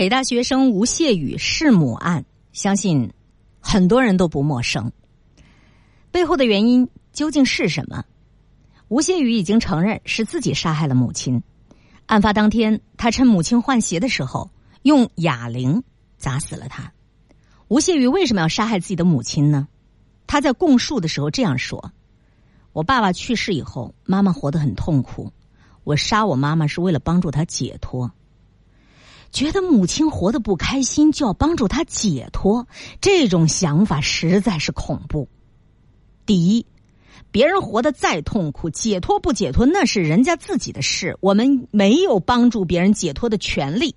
北大学生吴谢宇弑母案，相信很多人都不陌生。背后的原因究竟是什么？吴谢宇已经承认是自己杀害了母亲。案发当天，他趁母亲换鞋的时候，用哑铃砸死了她。吴谢宇为什么要杀害自己的母亲呢？他在供述的时候这样说：“我爸爸去世以后，妈妈活得很痛苦，我杀我妈妈是为了帮助她解脱。”觉得母亲活得不开心，就要帮助她解脱，这种想法实在是恐怖。第一，别人活得再痛苦，解脱不解脱那是人家自己的事，我们没有帮助别人解脱的权利。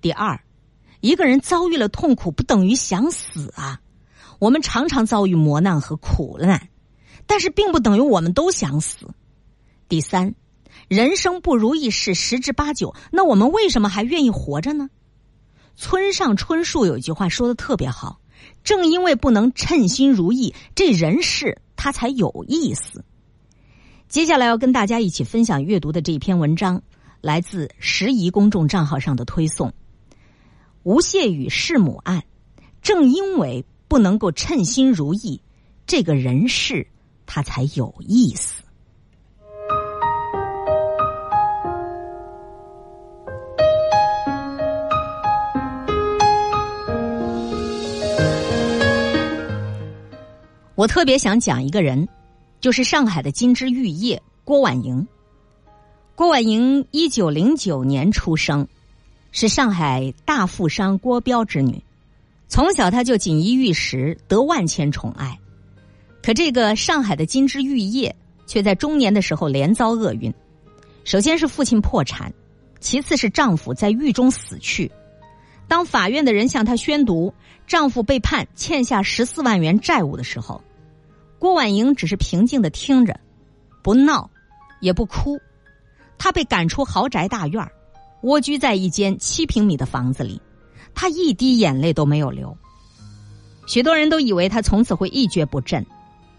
第二，一个人遭遇了痛苦，不等于想死啊。我们常常遭遇磨难和苦难，但是并不等于我们都想死。第三。人生不如意事十之八九，那我们为什么还愿意活着呢？村上春树有一句话说的特别好，正因为不能称心如意，这人世它才有意思。接下来要跟大家一起分享阅读的这一篇文章，来自时宜公众账号上的推送：吴谢宇弑母案，正因为不能够称心如意，这个人世它才有意思。我特别想讲一个人，就是上海的金枝玉叶郭婉莹。郭婉莹一九零九年出生，是上海大富商郭彪之女。从小她就锦衣玉食，得万千宠爱。可这个上海的金枝玉叶，却在中年的时候连遭厄运。首先是父亲破产，其次是丈夫在狱中死去。当法院的人向她宣读丈夫被判欠下十四万元债务的时候。郭婉莹只是平静的听着，不闹，也不哭。她被赶出豪宅大院蜗居在一间七平米的房子里，她一滴眼泪都没有流。许多人都以为她从此会一蹶不振，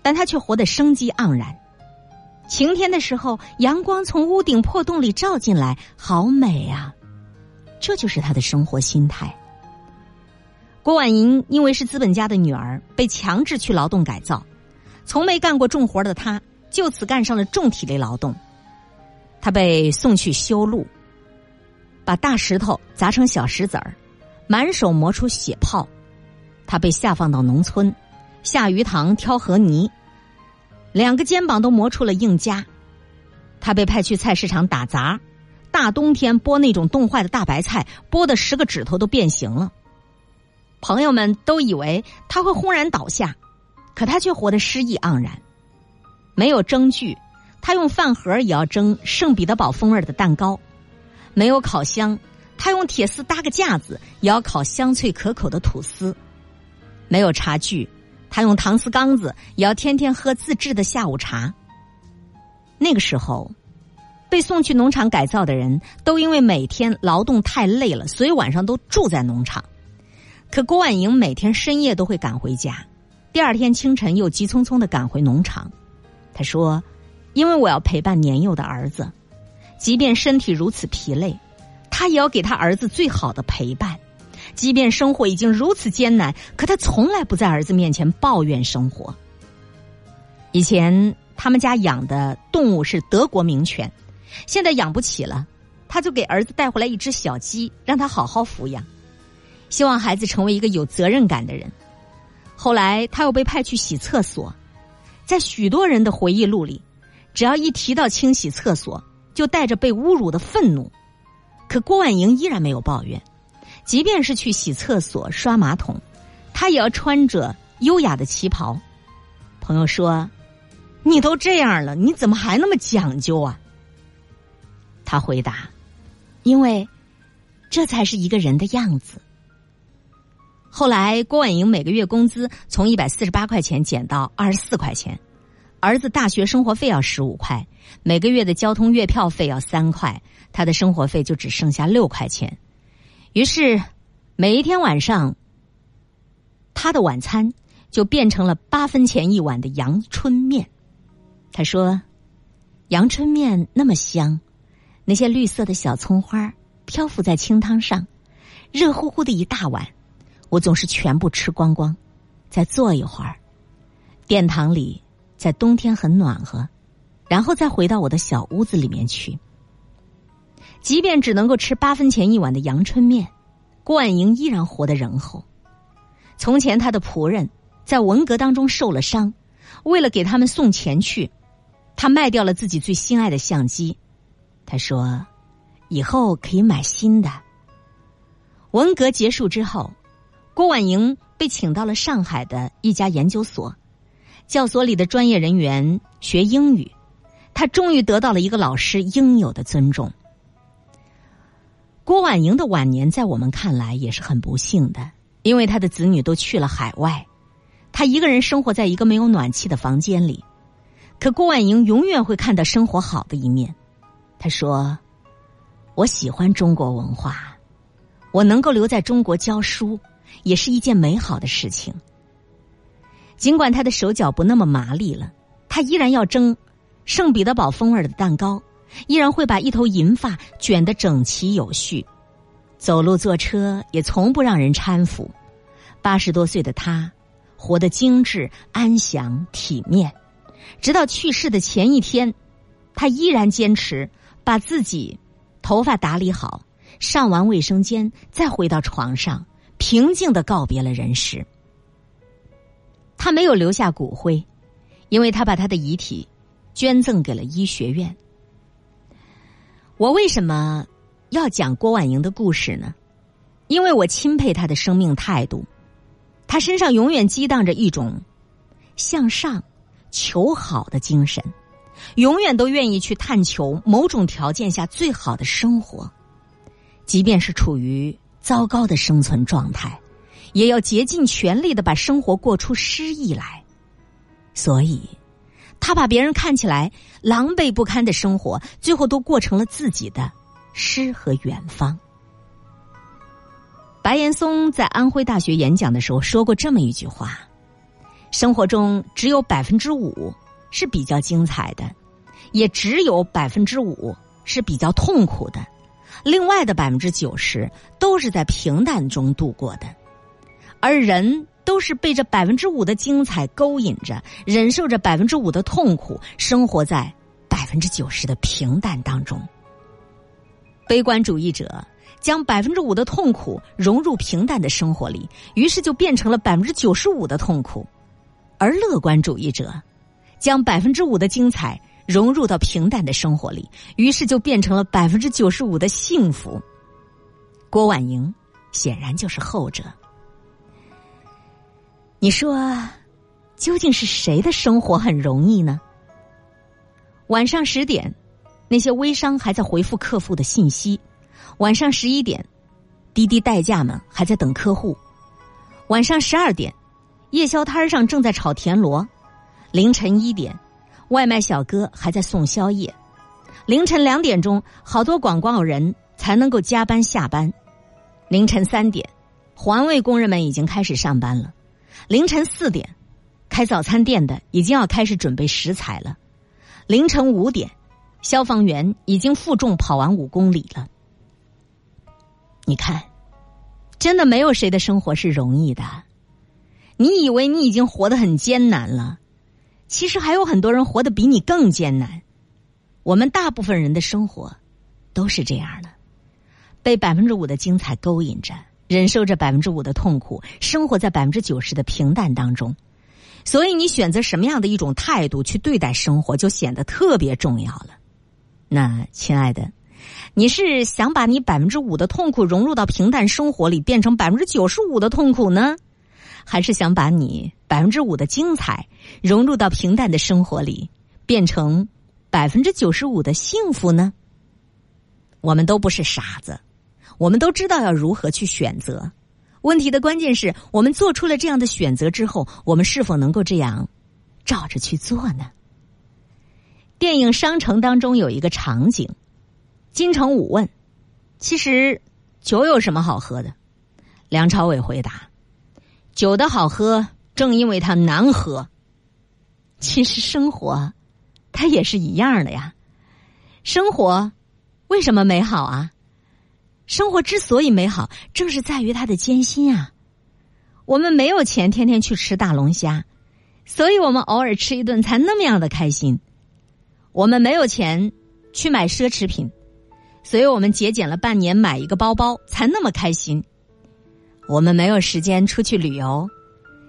但她却活得生机盎然。晴天的时候，阳光从屋顶破洞里照进来，好美啊！这就是他的生活心态。郭婉莹因为是资本家的女儿，被强制去劳动改造。从没干过重活的他，就此干上了重体力劳动。他被送去修路，把大石头砸成小石子儿，满手磨出血泡。他被下放到农村，下鱼塘挑河泥，两个肩膀都磨出了硬痂。他被派去菜市场打杂，大冬天剥那种冻坏的大白菜，剥的十个指头都变形了。朋友们都以为他会轰然倒下。可他却活得诗意盎然，没有蒸具，他用饭盒也要蒸圣彼得堡风味的蛋糕；没有烤箱，他用铁丝搭个架子也要烤香脆可口的吐司；没有茶具，他用搪瓷缸子也要天天喝自制的下午茶。那个时候，被送去农场改造的人都因为每天劳动太累了，所以晚上都住在农场。可郭婉莹每天深夜都会赶回家。第二天清晨，又急匆匆的赶回农场。他说：“因为我要陪伴年幼的儿子，即便身体如此疲累，他也要给他儿子最好的陪伴。即便生活已经如此艰难，可他从来不在儿子面前抱怨生活。以前他们家养的动物是德国名犬，现在养不起了，他就给儿子带回来一只小鸡，让他好好抚养，希望孩子成为一个有责任感的人。”后来，他又被派去洗厕所，在许多人的回忆录里，只要一提到清洗厕所，就带着被侮辱的愤怒。可郭婉莹依然没有抱怨，即便是去洗厕所、刷马桶，她也要穿着优雅的旗袍。朋友说：“你都这样了，你怎么还那么讲究啊？”他回答：“因为这才是一个人的样子。”后来，郭婉莹每个月工资从一百四十八块钱减到二十四块钱，儿子大学生活费要十五块，每个月的交通月票费要三块，他的生活费就只剩下六块钱。于是，每一天晚上，他的晚餐就变成了八分钱一碗的阳春面。他说：“阳春面那么香，那些绿色的小葱花漂浮在清汤上。”热乎乎的一大碗，我总是全部吃光光，再坐一会儿。殿堂里在冬天很暖和，然后再回到我的小屋子里面去。即便只能够吃八分钱一碗的阳春面，郭婉莹依然活得仁厚。从前他的仆人在文革当中受了伤，为了给他们送钱去，他卖掉了自己最心爱的相机。他说：“以后可以买新的。”文革结束之后，郭婉莹被请到了上海的一家研究所，教所里的专业人员学英语，他终于得到了一个老师应有的尊重。郭婉莹的晚年在我们看来也是很不幸的，因为他的子女都去了海外，他一个人生活在一个没有暖气的房间里。可郭婉莹永远会看到生活好的一面。他说：“我喜欢中国文化，我能够留在中国教书，也是一件美好的事情。尽管他的手脚不那么麻利了，他依然要蒸圣彼得堡风味的蛋糕。”依然会把一头银发卷得整齐有序，走路坐车也从不让人搀扶。八十多岁的他，活得精致、安详、体面。直到去世的前一天，他依然坚持把自己头发打理好，上完卫生间，再回到床上，平静的告别了人世。他没有留下骨灰，因为他把他的遗体捐赠给了医学院。我为什么要讲郭婉莹的故事呢？因为我钦佩她的生命态度，她身上永远激荡着一种向上、求好的精神，永远都愿意去探求某种条件下最好的生活，即便是处于糟糕的生存状态，也要竭尽全力的把生活过出诗意来。所以。他把别人看起来狼狈不堪的生活，最后都过成了自己的诗和远方。白岩松在安徽大学演讲的时候说过这么一句话：“生活中只有百分之五是比较精彩的，也只有百分之五是比较痛苦的，另外的百分之九十都是在平淡中度过的，而人。”都是被这百分之五的精彩勾引着，忍受着百分之五的痛苦，生活在百分之九十的平淡当中。悲观主义者将百分之五的痛苦融入平淡的生活里，于是就变成了百分之九十五的痛苦；而乐观主义者将百分之五的精彩融入到平淡的生活里，于是就变成了百分之九十五的幸福。郭婉莹显然就是后者。你说，究竟是谁的生活很容易呢？晚上十点，那些微商还在回复客户的信息；晚上十一点，滴滴代驾们还在等客户；晚上十二点，夜宵摊上正在炒田螺；凌晨一点，外卖小哥还在送宵夜；凌晨两点钟，好多广告人才能够加班下班；凌晨三点，环卫工人们已经开始上班了。凌晨四点，开早餐店的已经要开始准备食材了。凌晨五点，消防员已经负重跑完五公里了。你看，真的没有谁的生活是容易的。你以为你已经活得很艰难了，其实还有很多人活得比你更艰难。我们大部分人的生活都是这样的，被百分之五的精彩勾引着。忍受着百分之五的痛苦，生活在百分之九十的平淡当中，所以你选择什么样的一种态度去对待生活，就显得特别重要了。那亲爱的，你是想把你百分之五的痛苦融入到平淡生活里，变成百分之九十五的痛苦呢，还是想把你百分之五的精彩融入到平淡的生活里，变成百分之九十五的幸福呢？我们都不是傻子。我们都知道要如何去选择，问题的关键是我们做出了这样的选择之后，我们是否能够这样照着去做呢？电影《商城》当中有一个场景，金城武问：“其实酒有什么好喝的？”梁朝伟回答：“酒的好喝，正因为它难喝。”其实生活，它也是一样的呀。生活为什么美好啊？生活之所以美好，正是在于它的艰辛啊。我们没有钱天天去吃大龙虾，所以我们偶尔吃一顿才那么样的开心。我们没有钱去买奢侈品，所以我们节俭了半年买一个包包才那么开心。我们没有时间出去旅游，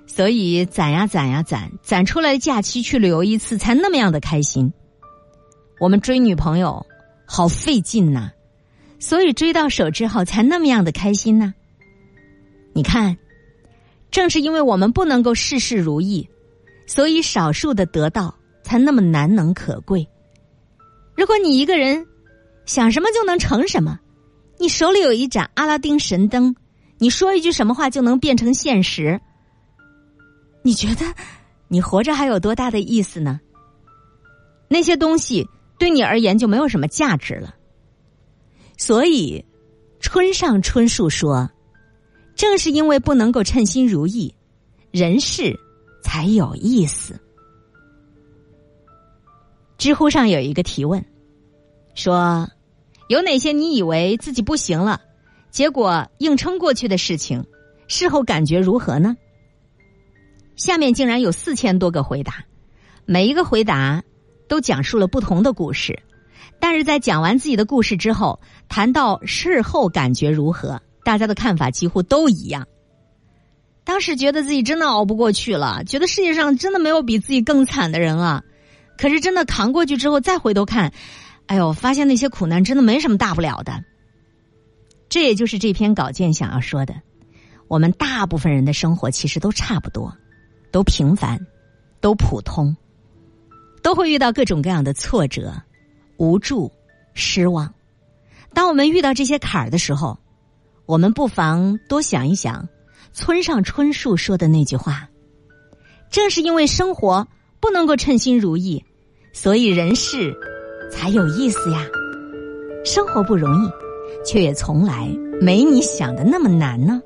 所以攒呀攒呀攒，攒出来的假期去旅游一次才那么样的开心。我们追女朋友好费劲呐，所以追到手之后才那么样的开心呢。你看。正是因为我们不能够事事如意，所以少数的得到才那么难能可贵。如果你一个人想什么就能成什么，你手里有一盏阿拉丁神灯，你说一句什么话就能变成现实，你觉得你活着还有多大的意思呢？那些东西对你而言就没有什么价值了。所以，村上春树说。正是因为不能够称心如意，人事才有意思。知乎上有一个提问，说有哪些你以为自己不行了，结果硬撑过去的事情，事后感觉如何呢？下面竟然有四千多个回答，每一个回答都讲述了不同的故事，但是在讲完自己的故事之后，谈到事后感觉如何？大家的看法几乎都一样。当时觉得自己真的熬不过去了，觉得世界上真的没有比自己更惨的人了。可是真的扛过去之后，再回头看，哎呦，发现那些苦难真的没什么大不了的。这也就是这篇稿件想要说的：我们大部分人的生活其实都差不多，都平凡，都普通，都会遇到各种各样的挫折、无助、失望。当我们遇到这些坎儿的时候，我们不妨多想一想，村上春树说的那句话：“正是因为生活不能够称心如意，所以人事才有意思呀。生活不容易，却也从来没你想的那么难呢。”